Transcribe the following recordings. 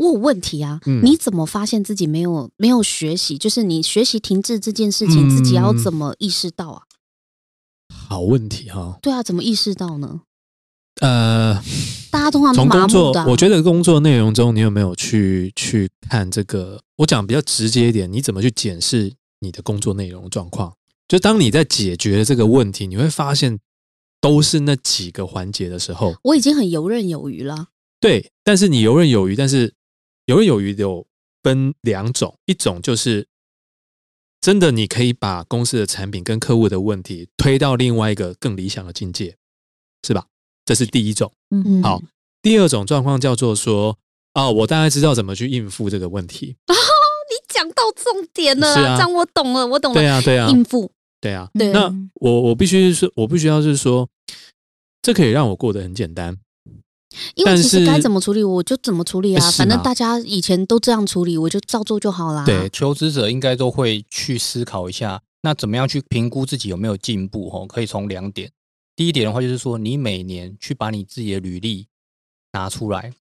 我有问题啊！你怎么发现自己没有没有学习？就是你学习停滞这件事情，自己要怎么意识到啊？好问题哈！对啊，怎么意识到呢？呃，大家通常从工作，我觉得工作内容中，你有没有去去看这个？我讲比较直接一点，你怎么去检视你的工作内容状况？就当你在解决这个问题，你会发现都是那几个环节的时候，我已经很游刃有余了。对，但是你游刃有余，但是。游刃有余有分两种，一种就是真的你可以把公司的产品跟客户的问题推到另外一个更理想的境界，是吧？这是第一种。嗯，好。第二种状况叫做说，啊，我大概知道怎么去应付这个问题。哦，你讲到重点了，这样我懂了，我懂了。对啊，对啊，应付。对啊，对那我我必须是，我必须要是说，这可以让我过得很简单。因为其实该怎么处理我就怎么处理啊，反正大家以前都这样处理，我就照做就好啦。对，求职者应该都会去思考一下，那怎么样去评估自己有没有进步？吼，可以从两点。第一点的话，就是说你每年去把你自己的履历拿出来，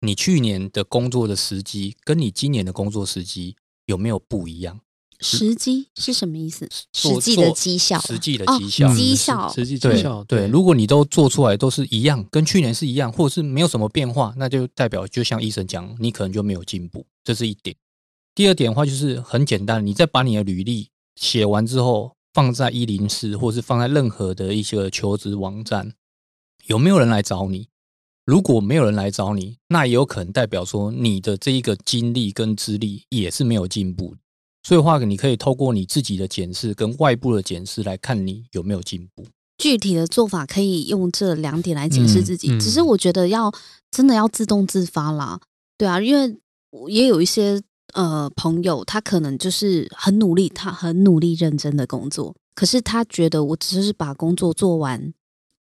你去年的工作的时机跟你今年的工作时机有没有不一样？时机是什么意思？实际的绩效，实际的绩效，绩效，实际绩效。对，如果你都做出来都是一样，跟去年是一样，或者是没有什么变化，那就代表就像医生讲，你可能就没有进步，这是一点。第二点的话就是很简单，你再把你的履历写完之后，放在一零四，或是放在任何的一些求职网站，有没有人来找你？如果没有人来找你，那也有可能代表说你的这一个经历跟资历也是没有进步。所以话，你可以透过你自己的检视跟外部的检视来看你有没有进步。具体的做法可以用这两点来检视自己。只是我觉得要真的要自动自发啦，对啊，因为也有一些呃朋友，他可能就是很努力，他很努力认真的工作，可是他觉得我只是把工作做完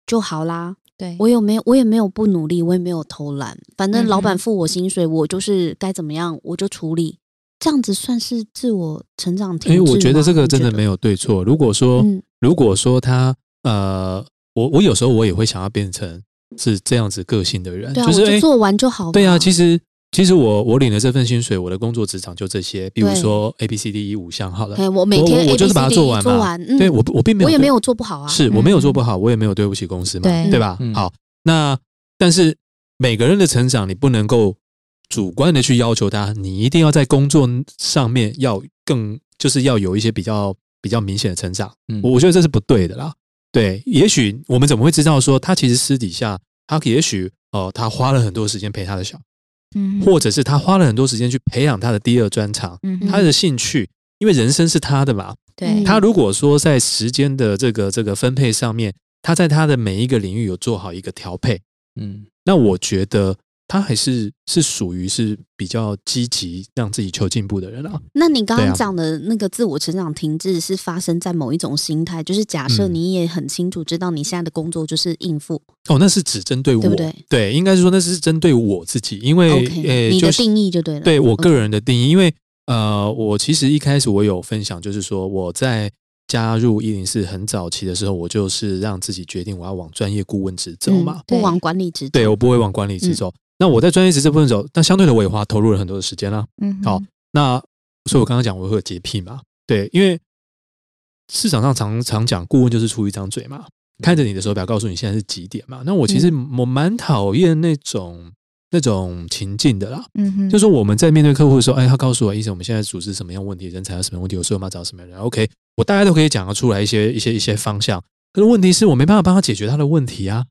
就好啦。对我有没有我也没有不努力，我也没有偷懒，反正老板付我薪水，我就是该怎么样我就处理。这样子算是自我成长停滞我觉得这个真的没有对错。如果说，如果说他呃，我我有时候我也会想要变成是这样子个性的人，就是做完就好。对啊，其实其实我我领了这份薪水，我的工作职场就这些。比如说 A B C D E 五项，好了，我每天我就是把它做完嘛。对我我并没有，我也没有做不好啊。是我没有做不好，我也没有对不起公司嘛，对吧？好，那但是每个人的成长，你不能够。主观的去要求他，你一定要在工作上面要更，就是要有一些比较比较明显的成长。嗯，我觉得这是不对的啦。对，也许我们怎么会知道说他其实私底下，他也许哦，他花了很多时间陪他的小，嗯，或者是他花了很多时间去培养他的第二专长，嗯，他的兴趣，因为人生是他的嘛。对，他如果说在时间的这个这个分配上面，他在他的每一个领域有做好一个调配，嗯，那我觉得。他还是是属于是比较积极让自己求进步的人啊。那你刚刚讲的那个自我成长停滞，是发生在某一种心态，就是假设你也很清楚知道你现在的工作就是应付。哦，那是只针对我，对不对？对，应该是说那是针对我自己，因为呃，你的定义就对了。对我个人的定义，因为呃，我其实一开始我有分享，就是说我在加入一零四很早期的时候，我就是让自己决定我要往专业顾问职走嘛，不往管理职。对我不会往管理职走。那我在专业职这部分走，但相对的我也花投入了很多的时间啦。嗯，好，那所以我刚刚讲我会有洁癖嘛？对，因为市场上常常讲顾问就是出一张嘴嘛，看着你的手表告诉你现在是几点嘛。那我其实我蛮讨厌那种那种情境的啦。嗯哼，就说我们在面对客户的时候，哎，他告诉我医生，我们现在组织什么样问题，人才有什么问题，我说我们要找什么人？OK，我大概都可以讲得出来一些一些一些方向。可是问题是我没办法帮他解决他的问题啊。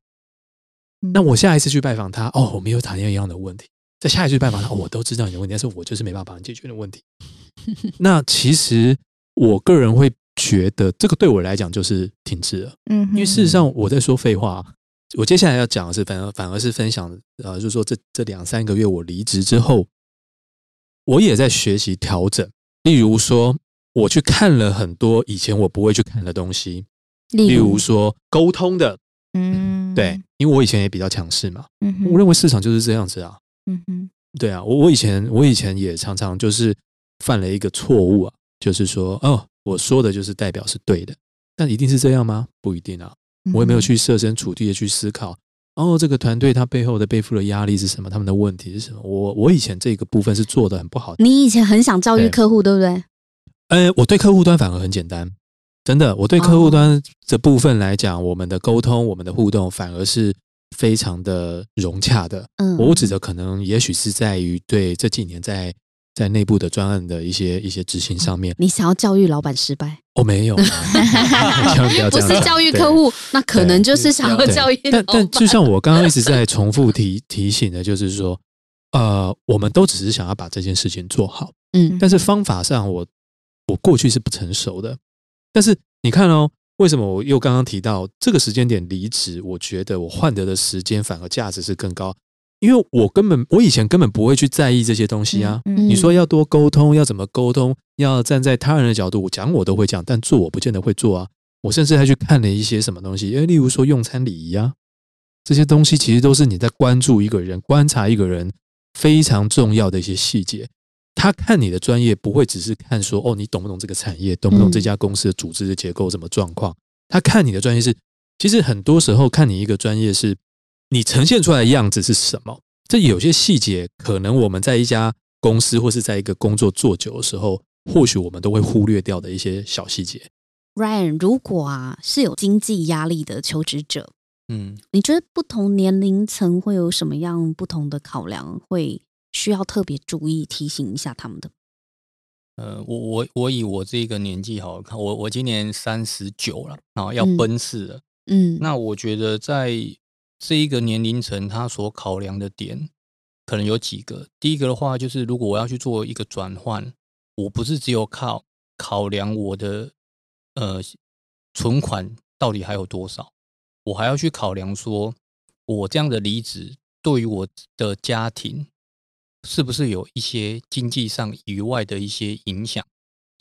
那我下一次去拜访他，哦，我们有谈一样的问题。在下一次拜访他，我都知道你的问题，但是我就是没办法帮你解决的问题。那其实我个人会觉得，这个对我来讲就是停滞了。嗯，因为事实上我在说废话。我接下来要讲的是，反而反而是分享，呃，就是说这这两三个月我离职之后，我也在学习调整。例如说，我去看了很多以前我不会去看的东西，例如说沟通的，嗯，对，因为我以前也比较强势嘛，嗯，我认为市场就是这样子啊，嗯哼，对啊，我我以前我以前也常常就是犯了一个错误啊，就是说哦，我说的就是代表是对的，但一定是这样吗？不一定啊，我也没有去设身处地的去思考。哦，这个团队他背后的背负的压力是什么？他们的问题是什么？我我以前这个部分是做的很不好。你以前很想教育客户，对不对？呃，我对客户端反而很简单，真的。我对客户端这部分来讲，我们的沟通、我们的互动，反而是非常的融洽的。嗯，我指的可能也许是在于对这几年在。在内部的专案的一些一些执行上面，你想要教育老板失败？我没有，不是教育客户，那可能就是想要教育。但但就像我刚刚一直在重复提提醒的，就是说，呃，我们都只是想要把这件事情做好，嗯，但是方法上，我我过去是不成熟的。但是你看哦，为什么我又刚刚提到这个时间点离职？我觉得我换得的时间反而价值是更高。因为我根本，我以前根本不会去在意这些东西啊。你说要多沟通，要怎么沟通，要站在他人的角度讲，我都会讲，但做我不见得会做啊。我甚至还去看了一些什么东西，因为例如说用餐礼仪啊，这些东西其实都是你在关注一个人、观察一个人非常重要的一些细节。他看你的专业，不会只是看说哦，你懂不懂这个产业，懂不懂这家公司的组织的结构什么状况。他看你的专业是，其实很多时候看你一个专业是。你呈现出来的样子是什么？这有些细节，可能我们在一家公司或是在一个工作做久的时候，或许我们都会忽略掉的一些小细节。Ryan，如果啊是有经济压力的求职者，嗯，你觉得不同年龄层会有什么样不同的考量，会需要特别注意提醒一下他们的？呃，我我我以我这个年纪好看，我我今年三十九了啊，要奔四了，嗯，那我觉得在。这一个年龄层，他所考量的点可能有几个。第一个的话，就是如果我要去做一个转换，我不是只有靠考量我的呃存款到底还有多少，我还要去考量说，我这样的离职对于我的家庭是不是有一些经济上以外的一些影响。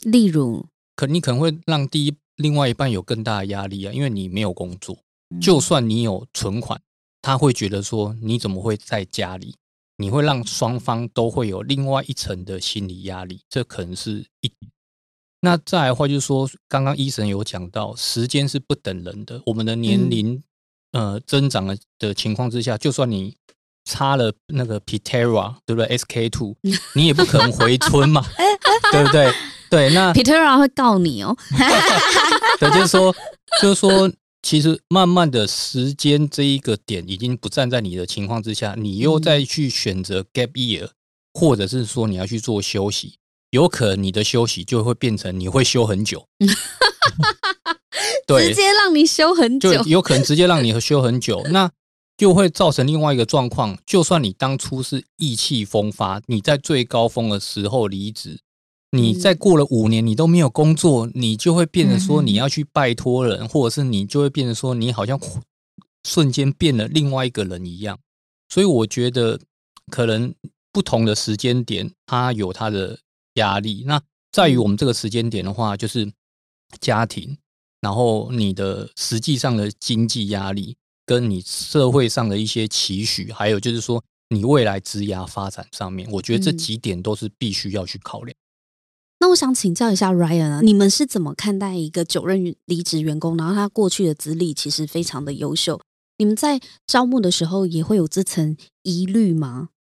例如，可你可能会让第一另外一半有更大的压力啊，因为你没有工作，就算你有存款。他会觉得说：“你怎么会在家里？你会让双方都会有另外一层的心理压力，这可能是一。那再来的话，就是说，刚刚医生有讲到，时间是不等人的。我们的年龄呃增长的的情况之下，就算你插了那个 Pitera，对不对？SK two，你也不可能回村嘛，对不对？对，那 Pitera 会告你哦。对，就是说，就是说。”其实，慢慢的时间这一个点已经不站在你的情况之下，你又再去选择 gap year，或者是说你要去做休息，有可能你的休息就会变成你会休很久，对，直接让你休很久，就有可能直接让你休很久，那就会造成另外一个状况。就算你当初是意气风发，你在最高峰的时候离职。你再过了五年，你都没有工作，你就会变成说你要去拜托人，或者是你就会变成说你好像瞬间变了另外一个人一样。所以我觉得可能不同的时间点，它有它的压力。那在于我们这个时间点的话，就是家庭，然后你的实际上的经济压力，跟你社会上的一些期许，还有就是说你未来职涯发展上面，我觉得这几点都是必须要去考量。那我想请教一下 Ryan 啊，你们是怎么看待一个九任离职员工，然后他过去的资历其实非常的优秀？你们在招募的时候也会有这层疑虑吗？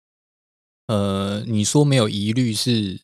呃，你说没有疑虑是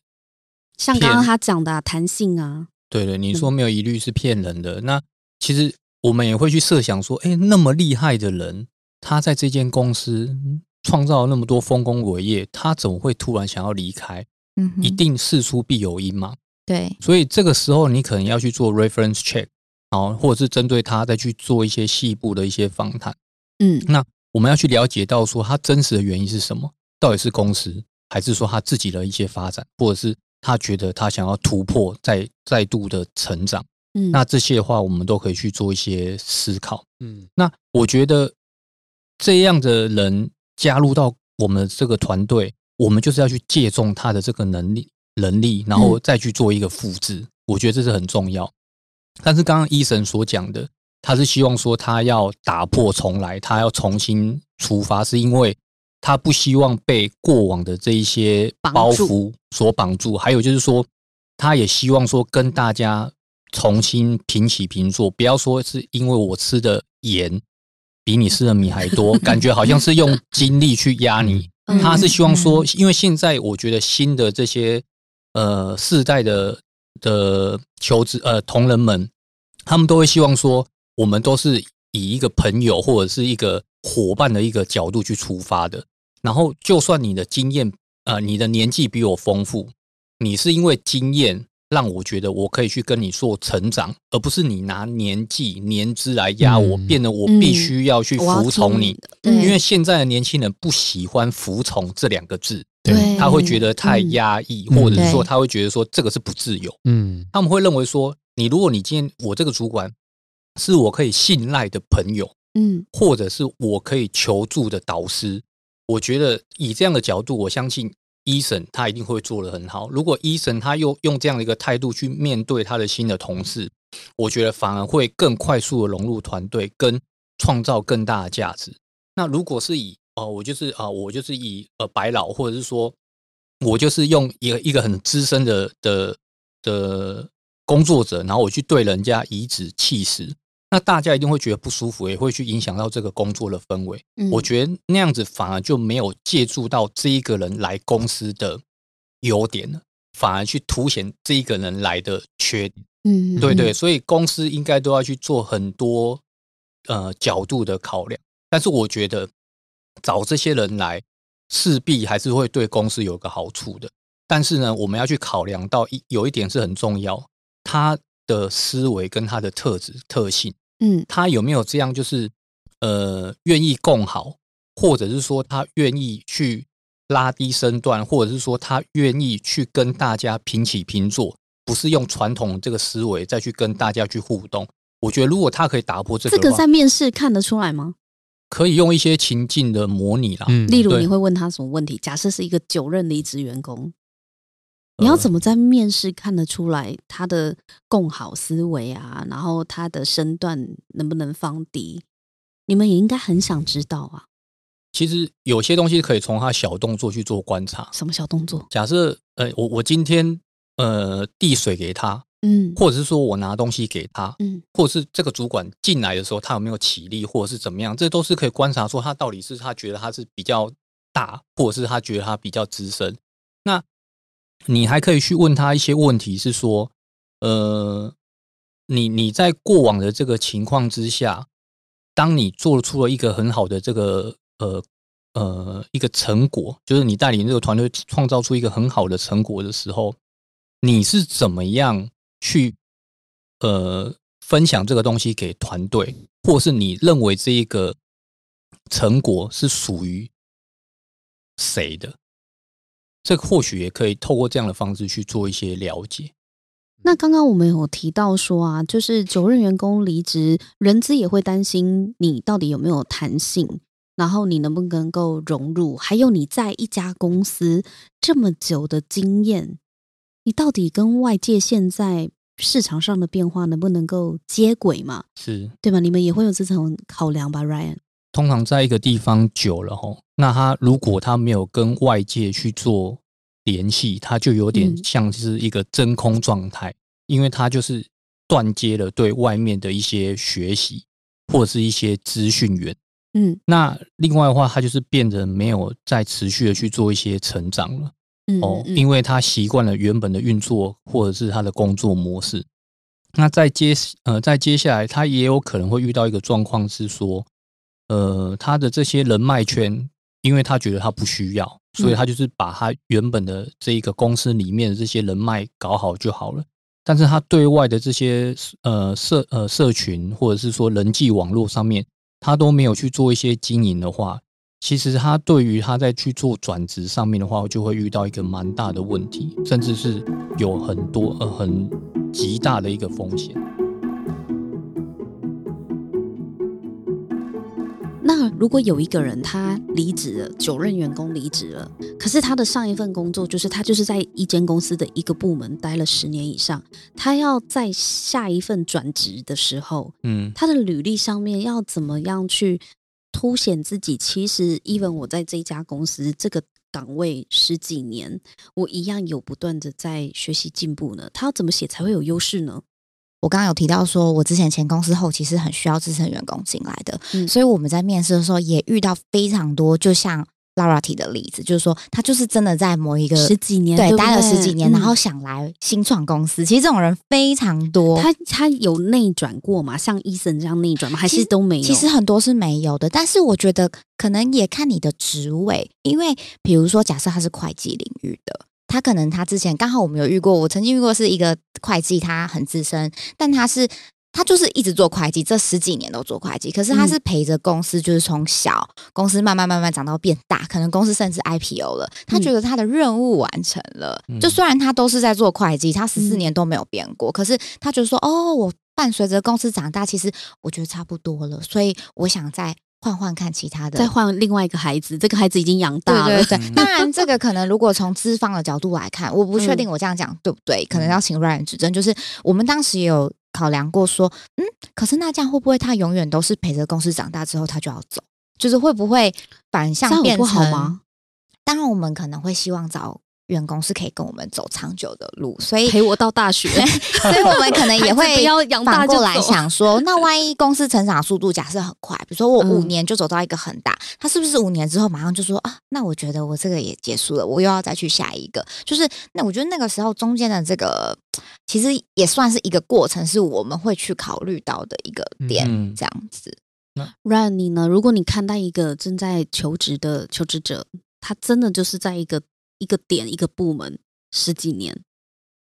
像刚刚他讲的弹性啊？对对，你说没有疑虑是骗人的。那其实我们也会去设想说，哎，那么厉害的人，他在这间公司创造了那么多丰功伟业，他怎么会突然想要离开？嗯，一定事出必有因嘛。对，所以这个时候你可能要去做 reference check，然或者是针对他再去做一些细部的一些访谈。嗯，那我们要去了解到说他真实的原因是什么？到底是公司，还是说他自己的一些发展，或者是他觉得他想要突破，再再度的成长？嗯，那这些的话，我们都可以去做一些思考。嗯，那我觉得这样的人加入到我们这个团队。我们就是要去借重他的这个能力，能力，然后再去做一个复制。我觉得这是很重要。但是刚刚医生所讲的，他是希望说他要打破重来，他要重新出发，是因为他不希望被过往的这一些包袱所绑住。还有就是说，他也希望说跟大家重新平起平坐，不要说是因为我吃的盐比你吃的米还多，感觉好像是用精力去压你。他是希望说，因为现在我觉得新的这些呃世代的的求职呃同仁们，他们都会希望说，我们都是以一个朋友或者是一个伙伴的一个角度去出发的。然后，就算你的经验呃你的年纪比我丰富，你是因为经验让我觉得我可以去跟你做成长，而不是你拿年纪年资来压我，变得我必须要去服从你。因为现在的年轻人不喜欢服从这两个字，对，他会觉得太压抑，或者是说他会觉得说这个是不自由。嗯，他们会认为说，你如果你今天我这个主管是我可以信赖的朋友，嗯，或者是我可以求助的导师，我觉得以这样的角度，我相信。医生他一定会做的很好。如果医生他又用这样的一个态度去面对他的新的同事，我觉得反而会更快速的融入团队，跟创造更大的价值。那如果是以哦，我就是啊，我就是以呃白老，或者是说我就是用一个一个很资深的的的工作者，然后我去对人家颐指气使。那大家一定会觉得不舒服，也会去影响到这个工作的氛围。我觉得那样子反而就没有借助到这一个人来公司的优点了，反而去凸显这一个人来的缺点。嗯，对对，所以公司应该都要去做很多呃角度的考量。但是我觉得找这些人来，势必还是会对公司有个好处的。但是呢，我们要去考量到一有一点是很重要，他。的思维跟他的特质特性，嗯，他有没有这样就是呃愿意共好，或者是说他愿意去拉低身段，或者是说他愿意去跟大家平起平坐，不是用传统这个思维再去跟大家去互动。我觉得如果他可以打破这个，这个在面试看得出来吗？可以用一些情境的模拟啦，嗯，例如你会问他什么问题？假设是一个九任离职员工。你要怎么在面试看得出来他的共好思维啊？然后他的身段能不能放低？你们也应该很想知道啊。其实有些东西可以从他小动作去做观察。什么小动作？假设呃，我我今天呃递水给他，嗯，或者是说我拿东西给他，嗯，或者是这个主管进来的时候他有没有起立，或者是怎么样，这都是可以观察说他到底是他觉得他是比较大，或者是他觉得他比较资深。那你还可以去问他一些问题，是说，呃，你你在过往的这个情况之下，当你做出了一个很好的这个呃呃一个成果，就是你带领这个团队创造出一个很好的成果的时候，你是怎么样去呃分享这个东西给团队，或是你认为这一个成果是属于谁的？这或许也可以透过这样的方式去做一些了解。那刚刚我们有提到说啊，就是九任员工离职，人资也会担心你到底有没有弹性，然后你能不能够融入，还有你在一家公司这么久的经验，你到底跟外界现在市场上的变化能不能够接轨嘛？是对吧？你们也会有这种考量吧，Ryan？通常在一个地方久了吼，那他如果他没有跟外界去做联系，他就有点像是一个真空状态，因为他就是断接了对外面的一些学习或者是一些资讯源。嗯，那另外的话，他就是变得没有再持续的去做一些成长了。哦，因为他习惯了原本的运作或者是他的工作模式。那在接呃，在接下来，他也有可能会遇到一个状况是说。呃，他的这些人脉圈，因为他觉得他不需要，所以他就是把他原本的这一个公司里面的这些人脉搞好就好了。但是他对外的这些呃社呃社群或者是说人际网络上面，他都没有去做一些经营的话，其实他对于他在去做转职上面的话，就会遇到一个蛮大的问题，甚至是有很多呃很极大的一个风险。那如果有一个人他离职了，九任员工离职了，可是他的上一份工作就是他就是在一间公司的一个部门待了十年以上，他要在下一份转职的时候，嗯，他的履历上面要怎么样去凸显自己？其实，even 我在这家公司这个岗位十几年，我一样有不断的在学习进步呢。他要怎么写才会有优势呢？我刚刚有提到说，我之前前公司后期是很需要资深员工进来的，所以我们在面试的时候也遇到非常多，就像 Lara 提的例子，就是说他就是真的在某一个十几年对待了十几年，然后想来新创公司。其实这种人非常多。他他有内转过吗？像伊森这样内转吗？还是都没有？其实很多是没有的。但是我觉得可能也看你的职位，因为比如说假设他是会计领域的。他可能他之前刚好我们有遇过，我曾经遇过是一个会计，他很资深，但他是他就是一直做会计，这十几年都做会计，可是他是陪着公司，就是从小公司慢慢慢慢长到变大，可能公司甚至 IPO 了，他觉得他的任务完成了。就虽然他都是在做会计，他十四年都没有变过，可是他觉得说，哦，我伴随着公司长大，其实我觉得差不多了，所以我想在。换换看其他的，再换另外一个孩子，这个孩子已经养大了。对对对，当然这个可能如果从资方的角度来看，我不确定我这样讲对不对，可能要请 Ryan 指正。就是我们当时也有考量过，说嗯，可是那这样会不会他永远都是陪着公司长大之后他就要走？就是会不会反向变成？当然我们可能会希望找。员工是可以跟我们走长久的路，所以陪我到大学，所以我们可能也会反过来想说，那万一公司成长速度假设很快，比如说我五年就走到一个很大，他是不是五年之后马上就说啊？那我觉得我这个也结束了，我又要再去下一个。就是那我觉得那个时候中间的这个其实也算是一个过程，是我们会去考虑到的一个点，这样子。那 Run 你呢？如果你看待一个正在求职的求职者，他真的就是在一个。一个点一个部门十几年，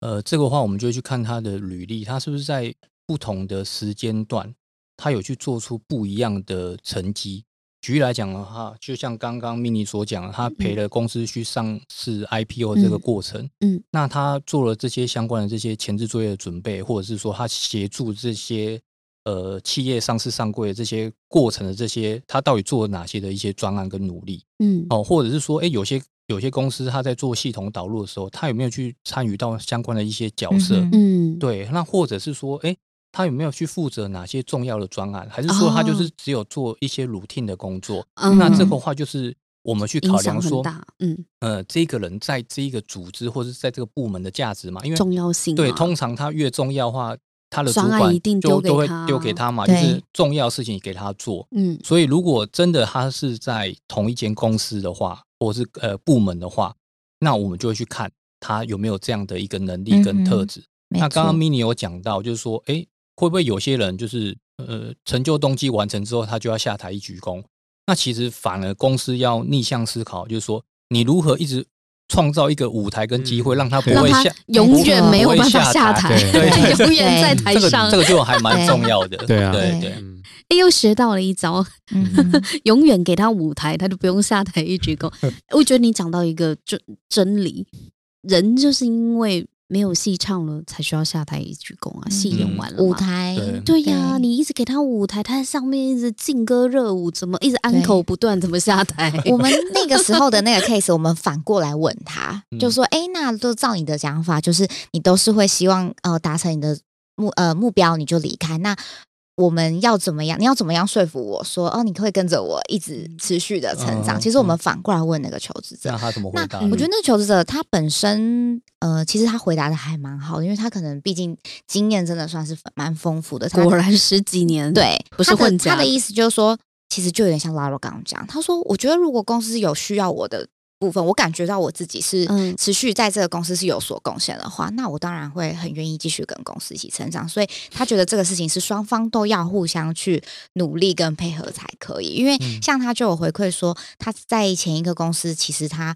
呃，这个话我们就去看他的履历，他是不是在不同的时间段，他有去做出不一样的成绩。举例来讲的话，就像刚刚 mini 所讲，他陪了公司去上市 IPO 这个过程，嗯，那他做了这些相关的这些前置作业的准备，或者是说他协助这些呃企业上市上柜的这些过程的这些，他到底做了哪些的一些专案跟努力，嗯，哦，或者是说，哎，有些。有些公司他在做系统导入的时候，他有没有去参与到相关的一些角色？嗯，对。那或者是说，哎，他有没有去负责哪些重要的专案？还是说他就是只有做一些 routine 的工作？那这个话就是我们去考量说，嗯，呃，这个人在这一个组织或者是在这个部门的价值嘛？因为重要性对，通常他越重要的话，他的主管一定就都会丢给他嘛，就是重要事情给他做。嗯，所以如果真的他是在同一间公司的话。或是呃部门的话，那我们就会去看他有没有这样的一个能力跟特质。那刚刚 mini 有讲到，就是说，哎，会不会有些人就是呃成就动机完成之后，他就要下台一鞠躬？那其实反而公司要逆向思考，就是说，你如何一直创造一个舞台跟机会，让他不会下，永远没有办法下台，对，永远在台上。这个就还蛮重要的，对。啊，对对。哎，又学到了一招，永远给他舞台，他就不用下台一鞠躬。我觉得你讲到一个真真理，人就是因为没有戏唱了，才需要下台一鞠躬啊。戏演完了，舞台对呀，你一直给他舞台，他在上面一直劲歌热舞，怎么一直安口不断，怎么下台？我们那个时候的那个 case，我们反过来问他，就说：哎，那都照你的讲法，就是你都是会希望呃达成你的目呃目标，你就离开那。我们要怎么样？你要怎么样说服我说哦，你可以跟着我一直持续的成长？其实我们反过来问那个求职者，那他怎么回答？我觉得那个求职者他本身呃，其实他回答的还蛮好，因为他可能毕竟经验真的算是蛮丰富的。果然十几年，对，不是混他的意思就是说，其实就有点像 Lara 刚刚讲，他说，我觉得如果公司有需要我的。部分我感觉到我自己是持续在这个公司是有所贡献的话，那我当然会很愿意继续跟公司一起成长。所以他觉得这个事情是双方都要互相去努力跟配合才可以。因为像他就有回馈说，他在前一个公司其实他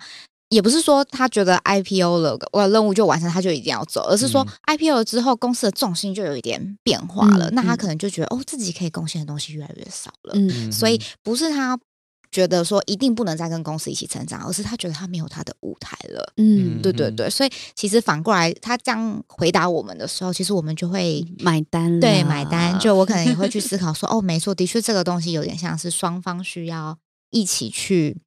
也不是说他觉得 IPO 了，我任务就完成他就一定要走，而是说 IPO 了之后公司的重心就有一点变化了，那他可能就觉得哦自己可以贡献的东西越来越少了。嗯，所以不是他。觉得说一定不能再跟公司一起成长，而是他觉得他没有他的舞台了。嗯，对对对，所以其实反过来他这样回答我们的时候，其实我们就会买单。对，买单。就我可能也会去 思考说，哦，没错，的确这个东西有点像是双方需要一起去。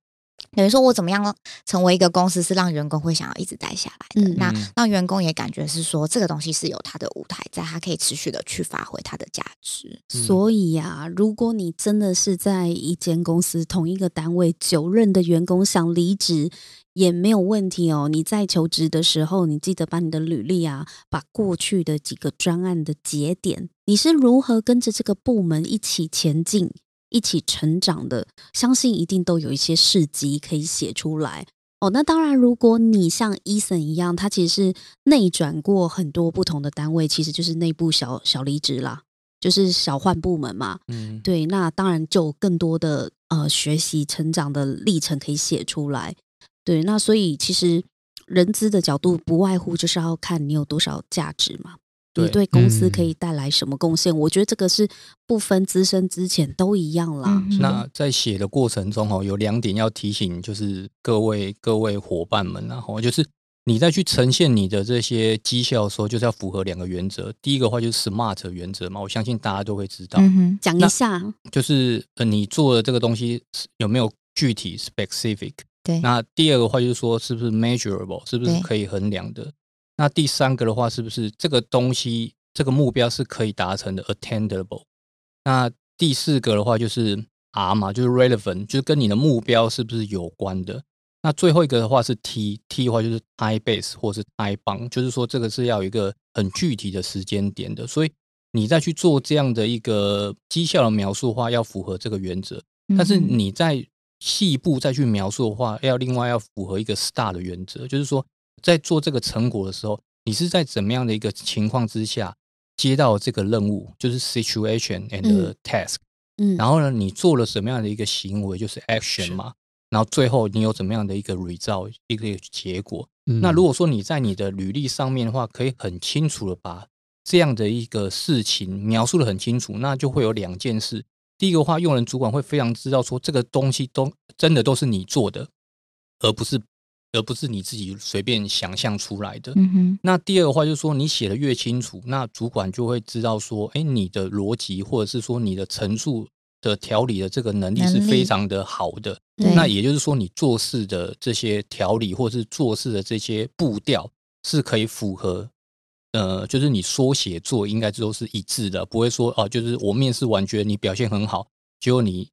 等于说，我怎么样成为一个公司，是让员工会想要一直待下来的。那让员工也感觉是说，这个东西是有它的舞台，在它可以持续的去发挥它的价值。所以呀，如果你真的是在一间公司同一个单位久任的员工想离职，也没有问题哦。你在求职的时候，你记得把你的履历啊，把过去的几个专案的节点，你是如何跟着这个部门一起前进。一起成长的，相信一定都有一些事迹可以写出来哦。那当然，如果你像伊森一样，他其实是内转过很多不同的单位，其实就是内部小小离职啦，就是小换部门嘛。嗯，对，那当然就更多的呃学习成长的历程可以写出来。对，那所以其实人资的角度不外乎就是要看你有多少价值嘛。你对公司可以带来什么贡献？我觉得这个是不分资深之前都一样啦。那在写的过程中，哦，有两点要提醒，就是各位各位伙伴们，然后就是你在去呈现你的这些绩效的时候，就是要符合两个原则。第一个话就是 SMART 原则嘛，我相信大家都会知道。讲一下，就是呃，你做的这个东西有没有具体 specific？对。那第二个话就是说，是不是 measurable？是不是可以衡量的？那第三个的话，是不是这个东西这个目标是可以达成的，attainable？那第四个的话就是 R 嘛，就是 relevant，就是跟你的目标是不是有关的？那最后一个的话是 T，T 的话就是 time base 或是 time bound，就是说这个是要有一个很具体的时间点的。所以你再去做这样的一个绩效的描述的话，要符合这个原则。但是你在细部再去描述的话，要另外要符合一个 STAR 的原则，就是说。在做这个成果的时候，你是在怎么样的一个情况之下接到这个任务，就是 situation and task，嗯，然后呢，你做了什么样的一个行为，就是 action 嘛，然后最后你有怎么样的一个 result，一个结果。那如果说你在你的履历上面的话，可以很清楚的把这样的一个事情描述的很清楚，那就会有两件事。第一个话，用人主管会非常知道说这个东西都真的都是你做的，而不是。而不是你自己随便想象出来的。嗯哼。那第二个话就是说，你写的越清楚，那主管就会知道说，哎，你的逻辑或者是说你的陈述的条理的这个能力是非常的好的。那也就是说，你做事的这些条理或是做事的这些步调是可以符合，呃，就是你说写作应该都是一致的，不会说哦，就是我面试完觉得你表现很好，结果你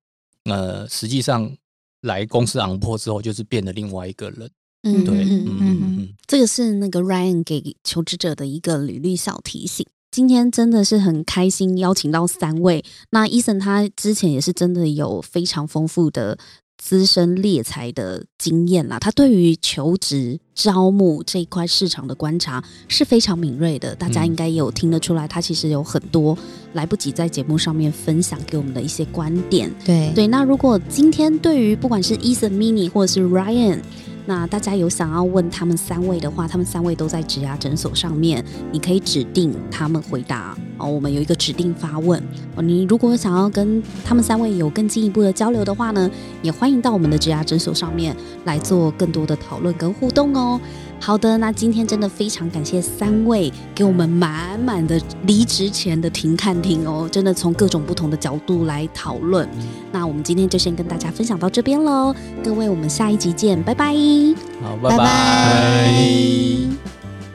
呃实际上来公司昂破之后，就是变了另外一个人。嗯，对，嗯嗯嗯，这个是那个 Ryan 给求职者的一个履历小提醒。今天真的是很开心，邀请到三位。那 Eason 他之前也是真的有非常丰富的资深猎才的经验啦，他对于求职招募这一块市场的观察是非常敏锐的。大家应该也有听得出来，他其实有很多来不及在节目上面分享给我们的一些观点。对对，那如果今天对于不管是 Eason、Mini 或者是 Ryan，那大家有想要问他们三位的话，他们三位都在植牙诊所上面，你可以指定他们回答哦。我们有一个指定发问哦。你如果想要跟他们三位有更进一步的交流的话呢，也欢迎到我们的植牙诊所上面来做更多的讨论跟互动哦。好的，那今天真的非常感谢三位给我们满满的离职前的停看听哦，真的从各种不同的角度来讨论。那我们今天就先跟大家分享到这边喽，各位，我们下一集见，拜拜。好，拜拜。